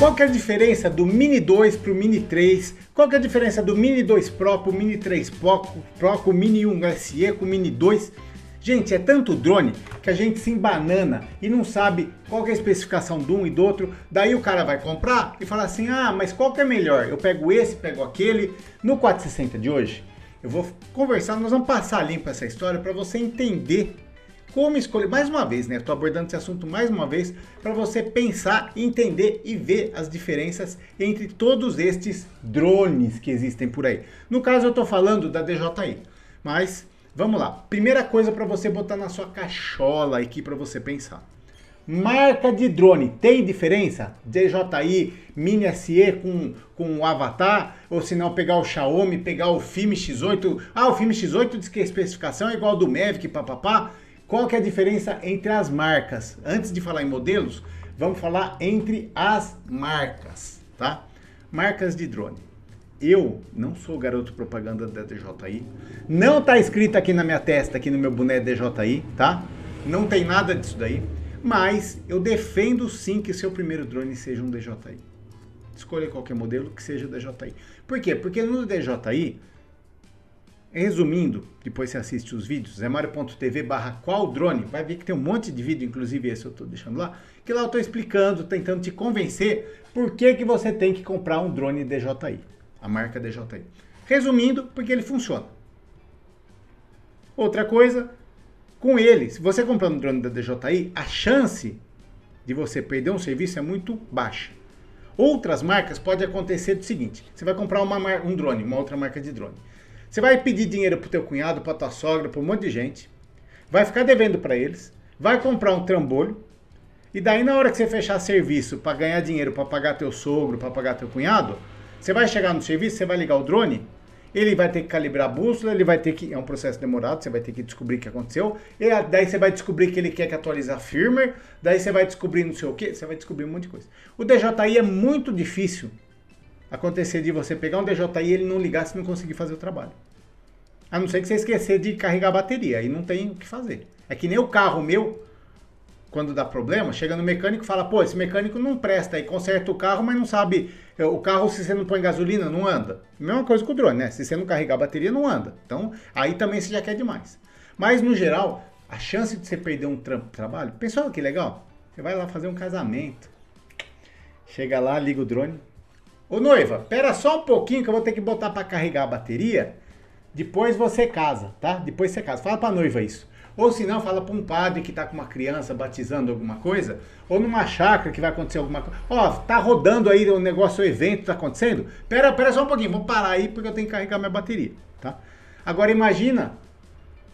Qual que é a diferença do Mini 2 para o Mini 3? Qual que é a diferença do Mini 2 Pro para o Mini 3 Pro, Pro com o Mini 1 SE com o Mini 2? Gente, é tanto drone que a gente se embanana e não sabe qual é a especificação de um e do outro. Daí o cara vai comprar e fala assim: ah, mas qual que é melhor? Eu pego esse, pego aquele. No 460 de hoje, eu vou conversar, nós vamos passar limpo essa história para você entender como escolher, mais uma vez, né? Estou abordando esse assunto mais uma vez para você pensar, entender e ver as diferenças entre todos estes drones que existem por aí. No caso, eu estou falando da DJI, mas vamos lá. Primeira coisa para você botar na sua cachola aqui para você pensar. Marca de drone, tem diferença? DJI, Mini SE com, com o Avatar, ou se não pegar o Xiaomi, pegar o Filme X8. Ah, o Filme X8 diz que a especificação é igual ao do Mavic, papapá. Qual que é a diferença entre as marcas? Antes de falar em modelos, vamos falar entre as marcas, tá? Marcas de drone. Eu não sou garoto propaganda da DJI. Não tá escrito aqui na minha testa, aqui no meu boné DJI, tá? Não tem nada disso daí. Mas eu defendo sim que seu primeiro drone seja um DJI. Escolha qualquer modelo que seja DJI. Por quê? Porque no DJI Resumindo, depois você assiste os vídeos, zemario.tv barra qual drone, vai ver que tem um monte de vídeo, inclusive esse eu estou deixando lá, que lá eu estou explicando, tentando te convencer por que, que você tem que comprar um drone DJI, a marca DJI. Resumindo, porque ele funciona. Outra coisa, com ele, se você comprar um drone da DJI, a chance de você perder um serviço é muito baixa. Outras marcas pode acontecer do seguinte: você vai comprar uma, um drone, uma outra marca de drone. Você vai pedir dinheiro pro teu cunhado, pra tua sogra, para um monte de gente. Vai ficar devendo para eles. Vai comprar um trambolho. E daí na hora que você fechar serviço para ganhar dinheiro para pagar teu sogro, para pagar teu cunhado, você vai chegar no serviço, você vai ligar o drone, ele vai ter que calibrar a bússola, ele vai ter que. É um processo demorado, você vai ter que descobrir o que aconteceu. E daí você vai descobrir que ele quer que atualize a firmware. Daí você vai descobrir não sei o que, você vai descobrir um monte de coisa. O DJI é muito difícil acontecer de você pegar um DJI e ele não ligar se não conseguir fazer o trabalho. A não ser que você esquecer de carregar a bateria, aí não tem o que fazer. É que nem o carro meu, quando dá problema, chega no mecânico e fala, pô, esse mecânico não presta, aí conserta o carro, mas não sabe, é, o carro se você não põe gasolina, não anda. Mesma coisa com o drone, né? Se você não carregar a bateria, não anda. Então, aí também você já quer demais. Mas, no geral, a chance de você perder um tra trabalho, pensou que legal? Você vai lá fazer um casamento, chega lá, liga o drone, Ô noiva, pera só um pouquinho que eu vou ter que botar para carregar a bateria. Depois você casa, tá? Depois você casa. Fala pra noiva isso. Ou se não, fala para um padre que tá com uma criança batizando alguma coisa, ou numa chácara que vai acontecer alguma coisa. Ó, tá rodando aí o negócio, o evento tá acontecendo. Pera, pera só um pouquinho, vou parar aí porque eu tenho que carregar minha bateria, tá? Agora imagina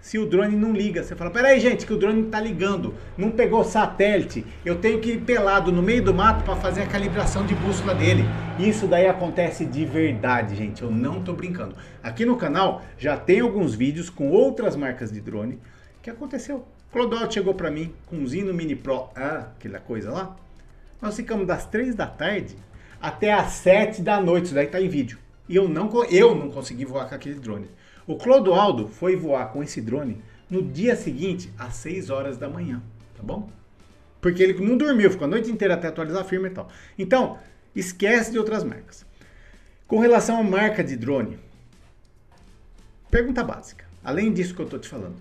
se o drone não liga. Você fala, peraí, gente, que o drone está ligando, não pegou satélite, eu tenho que ir pelado no meio do mato para fazer a calibração de bússola dele. Isso daí acontece de verdade, gente, eu não estou brincando. Aqui no canal já tem alguns vídeos com outras marcas de drone que aconteceu. Clodoaldo chegou para mim com um Zino Mini Pro, ah, aquela coisa lá. Nós ficamos das 3 da tarde até as 7 da noite, isso daí tá em vídeo. E eu não, eu não consegui voar com aquele drone. O Clodoaldo foi voar com esse drone no dia seguinte, às 6 horas da manhã, tá bom? Porque ele não dormiu, ficou a noite inteira até atualizar a firma e tal. Então, esquece de outras marcas. Com relação à marca de drone, pergunta básica. Além disso que eu estou te falando.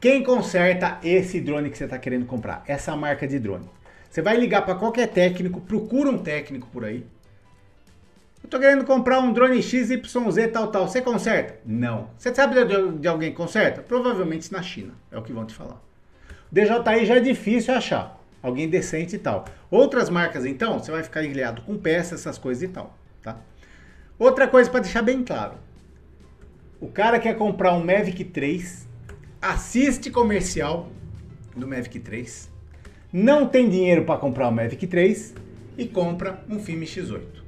Quem conserta esse drone que você está querendo comprar? Essa marca de drone. Você vai ligar para qualquer técnico, procura um técnico por aí, eu tô querendo comprar um drone XYZ tal, tal. Você conserta? Não. Você sabe de, de alguém que conserta? Provavelmente na China. É o que vão te falar. DJI já é difícil achar. Alguém decente e tal. Outras marcas, então, você vai ficar ilhado com peças, essas coisas e tal. Tá? Outra coisa para deixar bem claro. O cara quer comprar um Mavic 3, assiste comercial do Mavic 3, não tem dinheiro para comprar o Mavic 3 e compra um filme X8.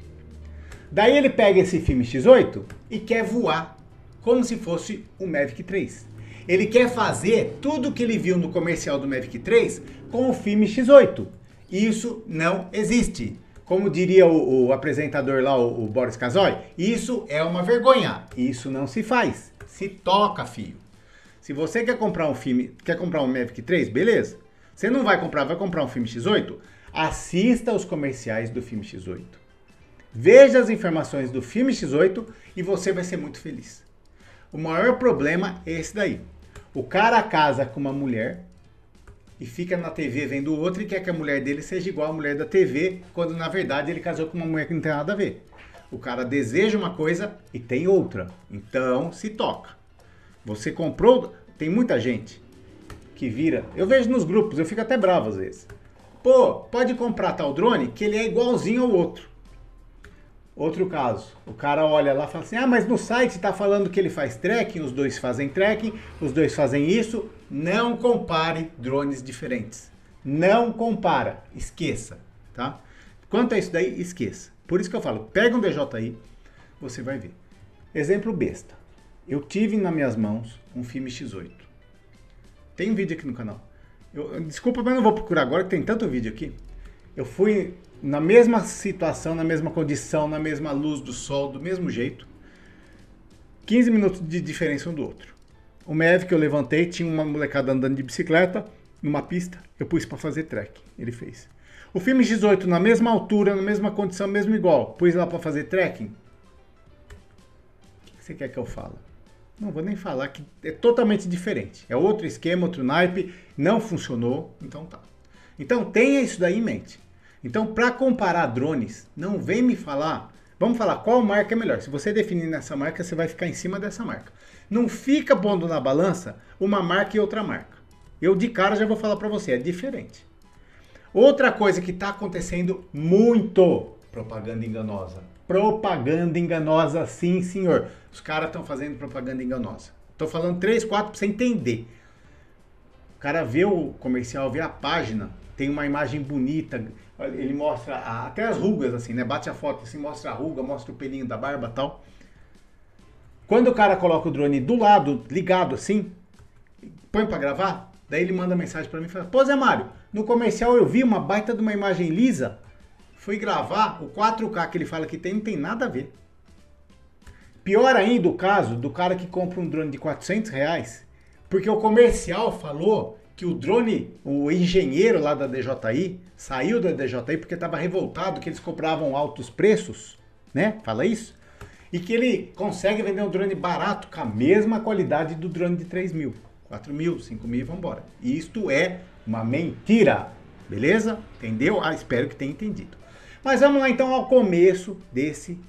Daí ele pega esse filme X8 e quer voar como se fosse o Mavic 3. Ele quer fazer tudo que ele viu no comercial do Mavic 3 com o filme X8. Isso não existe. Como diria o, o apresentador lá, o, o Boris Casoy, isso é uma vergonha. Isso não se faz. Se toca, filho. Se você quer comprar um filme, quer comprar um Mavic 3, beleza. Você não vai comprar, vai comprar um filme X8, Assista os comerciais do filme X8. Veja as informações do filme X8 e você vai ser muito feliz. O maior problema é esse daí. O cara casa com uma mulher e fica na TV vendo outra e quer que a mulher dele seja igual à mulher da TV, quando na verdade ele casou com uma mulher que não tem nada a ver. O cara deseja uma coisa e tem outra. Então se toca. Você comprou. Tem muita gente que vira. Eu vejo nos grupos, eu fico até bravo às vezes. Pô, pode comprar tal drone que ele é igualzinho ao outro. Outro caso, o cara olha lá e fala assim: ah, mas no site está falando que ele faz tracking, os dois fazem tracking, os dois fazem isso. Não compare drones diferentes. Não compara, esqueça, tá? Quanto a isso daí, esqueça. Por isso que eu falo, pega um DJI, você vai ver. Exemplo besta. Eu tive nas minhas mãos um filme X8. Tem um vídeo aqui no canal. Eu, desculpa, mas não vou procurar agora que tem tanto vídeo aqui. Eu fui na mesma situação, na mesma condição, na mesma luz do sol, do mesmo jeito. 15 minutos de diferença um do outro. O MEV que eu levantei tinha uma molecada andando de bicicleta numa pista, eu pus para fazer trek. Ele fez. O filme X8 na mesma altura, na mesma condição, mesmo igual, pus lá para fazer trekking. O que você quer que eu fale? Não vou nem falar que é totalmente diferente. É outro esquema, outro naipe, não funcionou, então tá. Então tenha isso daí em mente. Então, para comparar drones, não vem me falar. Vamos falar qual marca é melhor. Se você definir nessa marca, você vai ficar em cima dessa marca. Não fica pondo na balança uma marca e outra marca. Eu de cara já vou falar para você, é diferente. Outra coisa que está acontecendo muito, propaganda enganosa. Propaganda enganosa, sim, senhor. Os caras estão fazendo propaganda enganosa. Estou falando três, quatro para você entender. Cara vê o comercial, vê a página, tem uma imagem bonita, ele mostra a, até as rugas, assim, né? Bate a foto assim, mostra a ruga, mostra o pelinho da barba tal. Quando o cara coloca o drone do lado, ligado assim, põe para gravar, daí ele manda mensagem para mim e fala: Pô, Zé Mário, no comercial eu vi uma baita de uma imagem lisa, fui gravar, o 4K que ele fala que tem não tem nada a ver. Pior ainda o caso do cara que compra um drone de 400 reais, porque o comercial falou que o drone, o engenheiro lá da DJI, saiu da DJI porque estava revoltado que eles cobravam altos preços, né? Fala isso. E que ele consegue vender um drone barato com a mesma qualidade do drone de 3 mil, 4 mil, 5 mil e vambora. Isto é uma mentira, beleza? Entendeu? Ah, espero que tenha entendido. Mas vamos lá então ao começo desse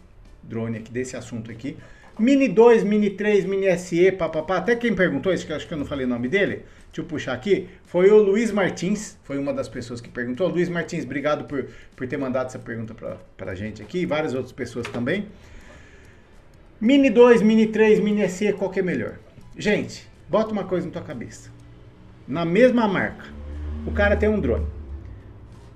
drone aqui, desse assunto aqui. Mini 2, Mini 3, Mini SE, papapá. Até quem perguntou isso, que acho que eu não falei o nome dele, deixa eu puxar aqui, foi o Luiz Martins, foi uma das pessoas que perguntou. Luiz Martins, obrigado por, por ter mandado essa pergunta pra, pra gente aqui, e várias outras pessoas também. Mini 2, Mini 3, Mini SE, qual que é melhor? Gente, bota uma coisa na tua cabeça. Na mesma marca, o cara tem um drone.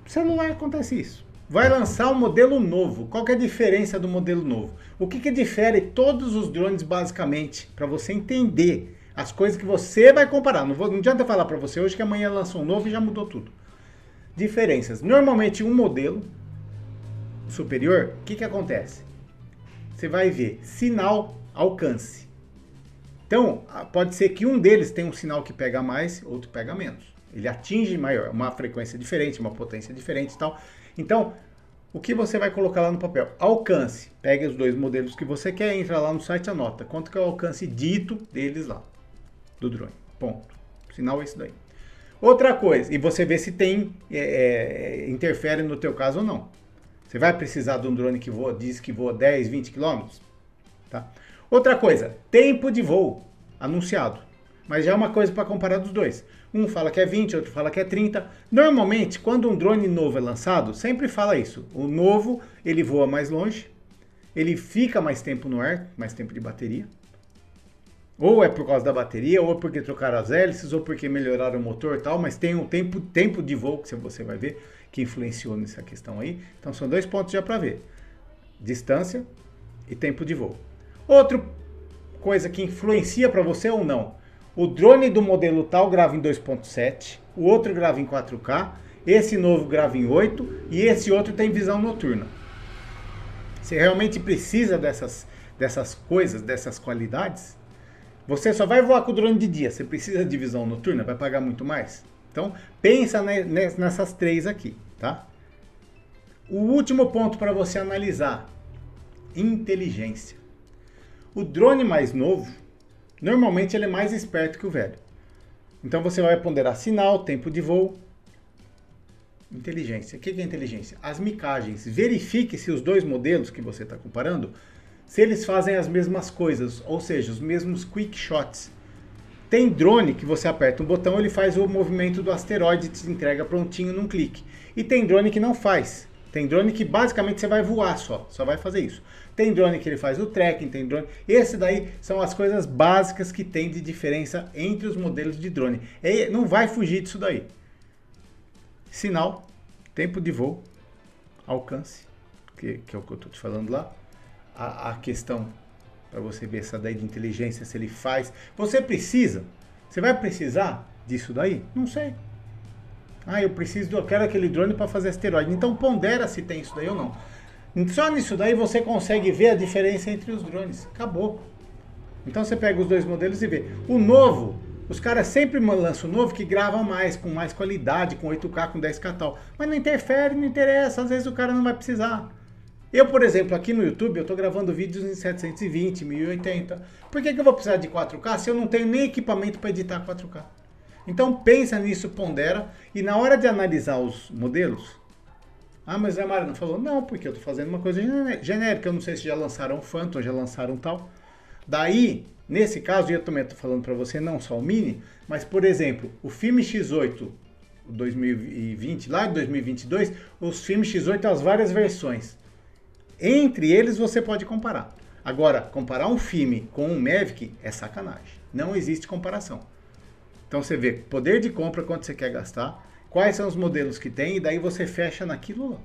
No celular acontece isso vai lançar um modelo novo. Qual é a diferença do modelo novo? O que, que difere todos os drones basicamente para você entender as coisas que você vai comparar. Não, vou, não adianta falar para você hoje que amanhã lança um novo e já mudou tudo. Diferenças. Normalmente um modelo superior, o que, que acontece? Você vai ver sinal, alcance. Então, pode ser que um deles tenha um sinal que pega mais, outro pega menos. Ele atinge maior, uma frequência diferente, uma potência diferente e tal. Então, o que você vai colocar lá no papel? Alcance. Pega os dois modelos que você quer, entra lá no site anota. Quanto que é o alcance dito deles lá, do drone. Ponto. O sinal é isso daí. Outra coisa, e você vê se tem, é, é, interfere no teu caso ou não. Você vai precisar de um drone que voa, diz que voa 10, 20 quilômetros? Tá? Outra coisa, tempo de voo anunciado. Mas já é uma coisa para comparar dos dois. Um fala que é 20, outro fala que é 30. Normalmente, quando um drone novo é lançado, sempre fala isso. O novo, ele voa mais longe, ele fica mais tempo no ar, mais tempo de bateria. Ou é por causa da bateria, ou porque trocaram as hélices, ou porque melhoraram o motor e tal, mas tem um tempo, tempo de voo que você vai ver que influenciou nessa questão aí. Então são dois pontos já para ver: distância e tempo de voo. Outra coisa que influencia para você ou não o drone do modelo tal grava em 2.7, o outro grava em 4K, esse novo grava em 8 e esse outro tem visão noturna. Você realmente precisa dessas, dessas coisas, dessas qualidades? Você só vai voar com o drone de dia, você precisa de visão noturna, vai pagar muito mais? Então, pensa nessas três aqui, tá? O último ponto para você analisar: inteligência. O drone mais novo, normalmente ele é mais esperto que o velho. Então você vai ponderar sinal, tempo de voo, inteligência. O que é inteligência? As micagens. Verifique se os dois modelos que você está comparando, se eles fazem as mesmas coisas, ou seja, os mesmos quick shots. Tem drone que você aperta um botão, ele faz o movimento do asteroide e te entrega prontinho num clique. E tem drone que não faz. Tem drone que basicamente você vai voar só, só vai fazer isso. Tem drone que ele faz o tracking, tem drone. Esse daí são as coisas básicas que tem de diferença entre os modelos de drone. E não vai fugir disso daí. Sinal, tempo de voo, alcance, que, que é o que eu estou te falando lá. A, a questão para você ver essa daí de inteligência, se ele faz. Você precisa? Você vai precisar disso daí? Não sei. Ah, eu preciso, eu quero aquele drone para fazer asteroide. Então pondera se tem isso daí ou não. Só nisso daí você consegue ver a diferença entre os drones. Acabou. Então você pega os dois modelos e vê. O novo, os caras sempre lançam o novo que grava mais, com mais qualidade, com 8K, com 10K tal. Mas não interfere, não interessa. Às vezes o cara não vai precisar. Eu, por exemplo, aqui no YouTube, eu estou gravando vídeos em 720, 1080. Por que, que eu vou precisar de 4K se eu não tenho nem equipamento para editar 4K? Então pensa nisso, pondera, e na hora de analisar os modelos, ah, mas a Mara não falou, não, porque eu estou fazendo uma coisa genérica, eu não sei se já lançaram Phantom, já lançaram tal. Daí, nesse caso, eu também estou falando para você, não só o Mini, mas, por exemplo, o filme X8 2020, lá de 2022, os filmes X8 as várias versões. Entre eles você pode comparar. Agora, comparar um filme com um Mavic é sacanagem. Não existe comparação. Então você vê poder de compra, quanto você quer gastar, quais são os modelos que tem, e daí você fecha naquilo lá.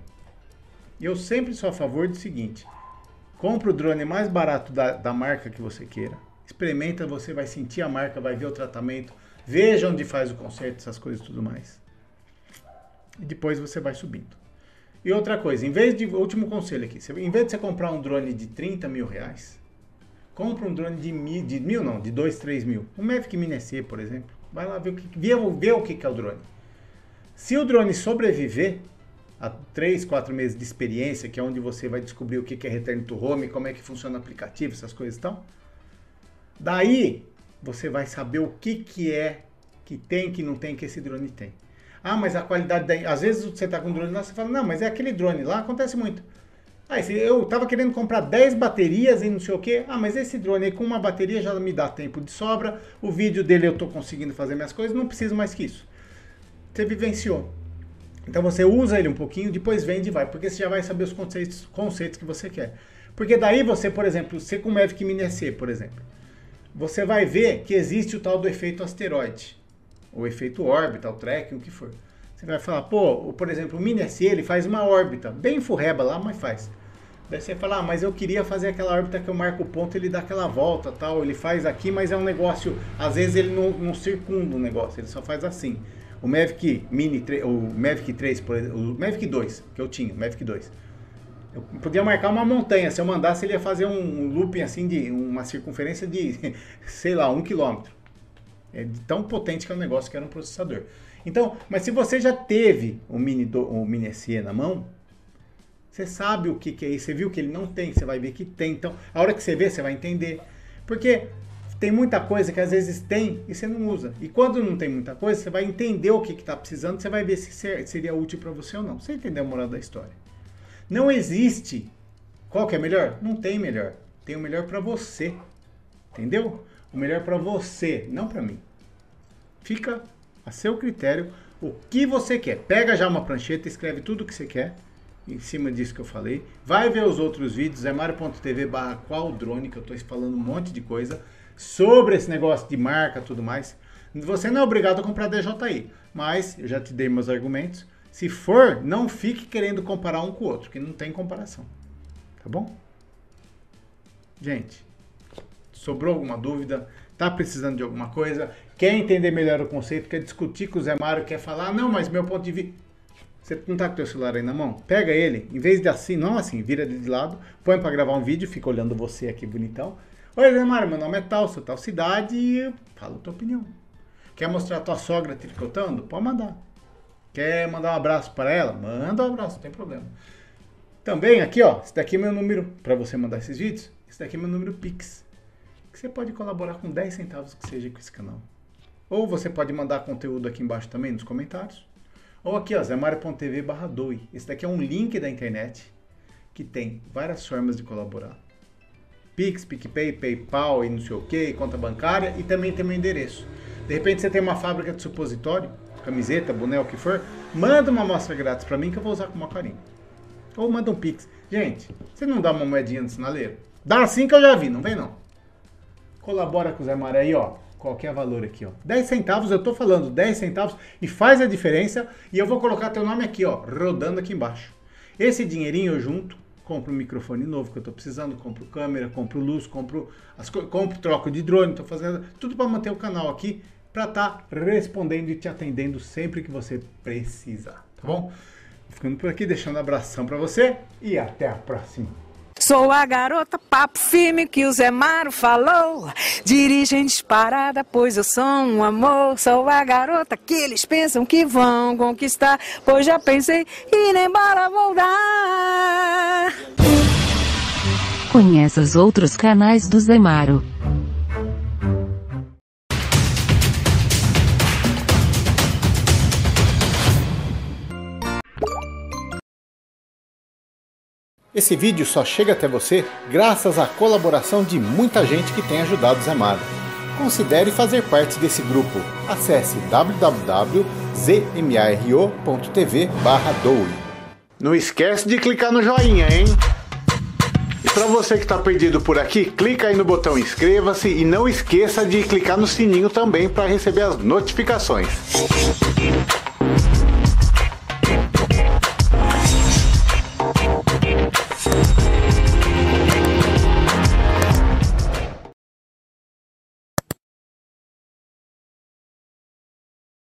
Eu sempre sou a favor do seguinte: compra o drone mais barato da, da marca que você queira, experimenta, você vai sentir a marca, vai ver o tratamento, veja onde faz o conserto, essas coisas e tudo mais. E depois você vai subindo. E outra coisa, em vez de. Último conselho aqui. Em vez de você comprar um drone de 30 mil reais, compra um drone de mil, de mil não, de 2, 3 mil. Um Mavic Mini SE, por exemplo. Vai lá ver o que, ver, ver o que é o drone. Se o drone sobreviver a 3, 4 meses de experiência, que é onde você vai descobrir o que é Return to Home, como é que funciona o aplicativo, essas coisas e tal, daí você vai saber o que, que é que tem, que não tem, que esse drone tem. Ah, mas a qualidade da... Às vezes você está com um drone lá, você fala, não, mas é aquele drone lá, acontece muito. Ah, esse, eu estava querendo comprar 10 baterias e não sei o que. Ah, mas esse drone aí com uma bateria já me dá tempo de sobra. O vídeo dele eu estou conseguindo fazer minhas coisas, não preciso mais que isso. Você vivenciou. Então você usa ele um pouquinho, depois vende e vai, porque você já vai saber os conceitos, conceitos que você quer. Porque daí você, por exemplo, você com o Mavic Mini SE, por exemplo, você vai ver que existe o tal do efeito asteroide o efeito órbita, o tracking, o que for. Você vai falar, pô, por exemplo, o Mini SE ele faz uma órbita, bem furreba lá, mas faz. Daí você fala, ah, mas eu queria fazer aquela órbita que eu marco o ponto, ele dá aquela volta tal, ele faz aqui, mas é um negócio, às vezes ele não, não circunda o negócio, ele só faz assim. O Mavic Mini 3, o Mavic 3, por exemplo, o Mavic 2, que eu tinha, o Mavic 2. Eu podia marcar uma montanha, se eu mandasse ele ia fazer um looping assim de uma circunferência de, sei lá, um quilômetro. É tão potente que é o negócio que era um processador. Então, mas se você já teve o Mini, do, o Mini SE na mão, você sabe o que, que é isso. Você viu que ele não tem, você vai ver que tem. Então, a hora que você vê, você vai entender. Porque tem muita coisa que às vezes tem e você não usa. E quando não tem muita coisa, você vai entender o que está precisando, você vai ver se seria útil para você ou não. Você entendeu a moral da história. Não existe. Qual que é melhor? Não tem melhor. Tem o melhor para você. Entendeu? o melhor para você, não para mim. Fica a seu critério o que você quer. Pega já uma prancheta, escreve tudo o que você quer em cima disso que eu falei. Vai ver os outros vídeos, é mario.tv barra qual drone, que eu estou falando um monte de coisa sobre esse negócio de marca tudo mais. Você não é obrigado a comprar DJI, mas eu já te dei meus argumentos. Se for, não fique querendo comparar um com o outro, que não tem comparação. Tá bom? Gente, Sobrou alguma dúvida? Está precisando de alguma coisa? Quer entender melhor o conceito? Quer discutir com o Zé Mário? Quer falar? Não, mas meu ponto de vista. Você não está com o teu celular aí na mão? Pega ele, em vez de assim, não assim, vira ele de lado, põe para gravar um vídeo, fica olhando você aqui bonitão. Oi, Mário, meu nome é tal, sou tal cidade e fala a tua opinião. Quer mostrar a tua sogra tricotando? Pode mandar. Quer mandar um abraço para ela? Manda um abraço, não tem problema. Também aqui, ó, esse daqui é meu número para você mandar esses vídeos. Esse daqui é meu número Pix. Que você pode colaborar com 10 centavos que seja com esse canal. Ou você pode mandar conteúdo aqui embaixo também nos comentários. Ou aqui, ó, zemario.tv barra doe. Esse daqui é um link da internet que tem várias formas de colaborar. Pix, PicPay, PayPal e não sei o que, conta bancária e também tem meu endereço. De repente você tem uma fábrica de supositório, camiseta, boné, o que for, manda uma amostra grátis para mim que eu vou usar com uma carinho. Ou manda um Pix. Gente, você não dá uma moedinha no sinaleiro? Dá assim que eu já vi, não vem não. Colabora com o Zé Maré aí, ó. Qualquer valor aqui, ó. 10 centavos, eu tô falando 10 centavos e faz a diferença. E eu vou colocar teu nome aqui, ó, rodando aqui embaixo. Esse dinheirinho eu junto, compro um microfone novo que eu tô precisando, compro câmera, compro luz, compro as compro troco de drone, tô fazendo tudo para manter o canal aqui para estar tá respondendo e te atendendo sempre que você precisar, tá bom? Ficando por aqui, deixando um abração para você e até a próxima. Sou a garota papo firme que o Zé Maro falou. Dirigem disparada, pois eu sou um amor. Sou a garota que eles pensam que vão conquistar. Pois já pensei e nem embora vou dar. Conheça os outros canais do Zé Esse vídeo só chega até você graças à colaboração de muita gente que tem ajudado o Zé Mário. Considere fazer parte desse grupo. Acesse www.zmaro.tv doe. Não esquece de clicar no joinha, hein? E para você que está perdido por aqui, clica aí no botão inscreva-se e não esqueça de clicar no sininho também para receber as notificações.